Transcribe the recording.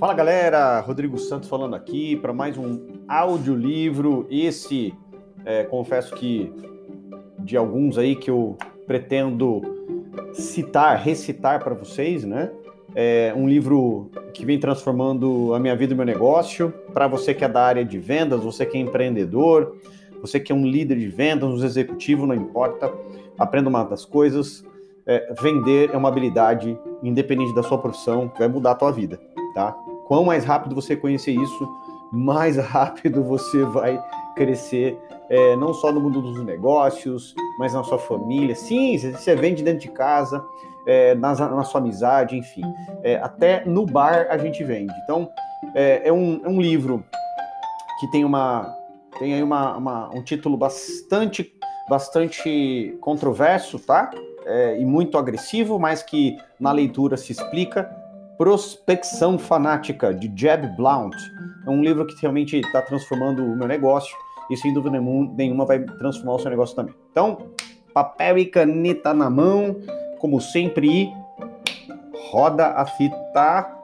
Fala galera, Rodrigo Santos falando aqui para mais um audiolivro. Esse, é, confesso que de alguns aí que eu pretendo citar, recitar para vocês, né? É um livro que vem transformando a minha vida e meu negócio. Para você que é da área de vendas, você que é empreendedor, você que é um líder de vendas, um executivo, não importa. Aprenda uma das coisas. É, vender é uma habilidade, independente da sua profissão, vai mudar a tua vida, tá? Quanto mais rápido você conhecer isso, mais rápido você vai crescer, é, não só no mundo dos negócios, mas na sua família. Sim, você vende dentro de casa, é, na, na, sua amizade, enfim. É, até no bar a gente vende. Então, é, um, é um, livro que tem uma tem aí uma, uma, um título bastante bastante controverso, tá? E muito agressivo, mas que na leitura se explica. Prospecção Fanática, de Jeb Blount. É um livro que realmente está transformando o meu negócio e, sem dúvida nenhuma, vai transformar o seu negócio também. Então, papel e caneta na mão, como sempre, roda a fita.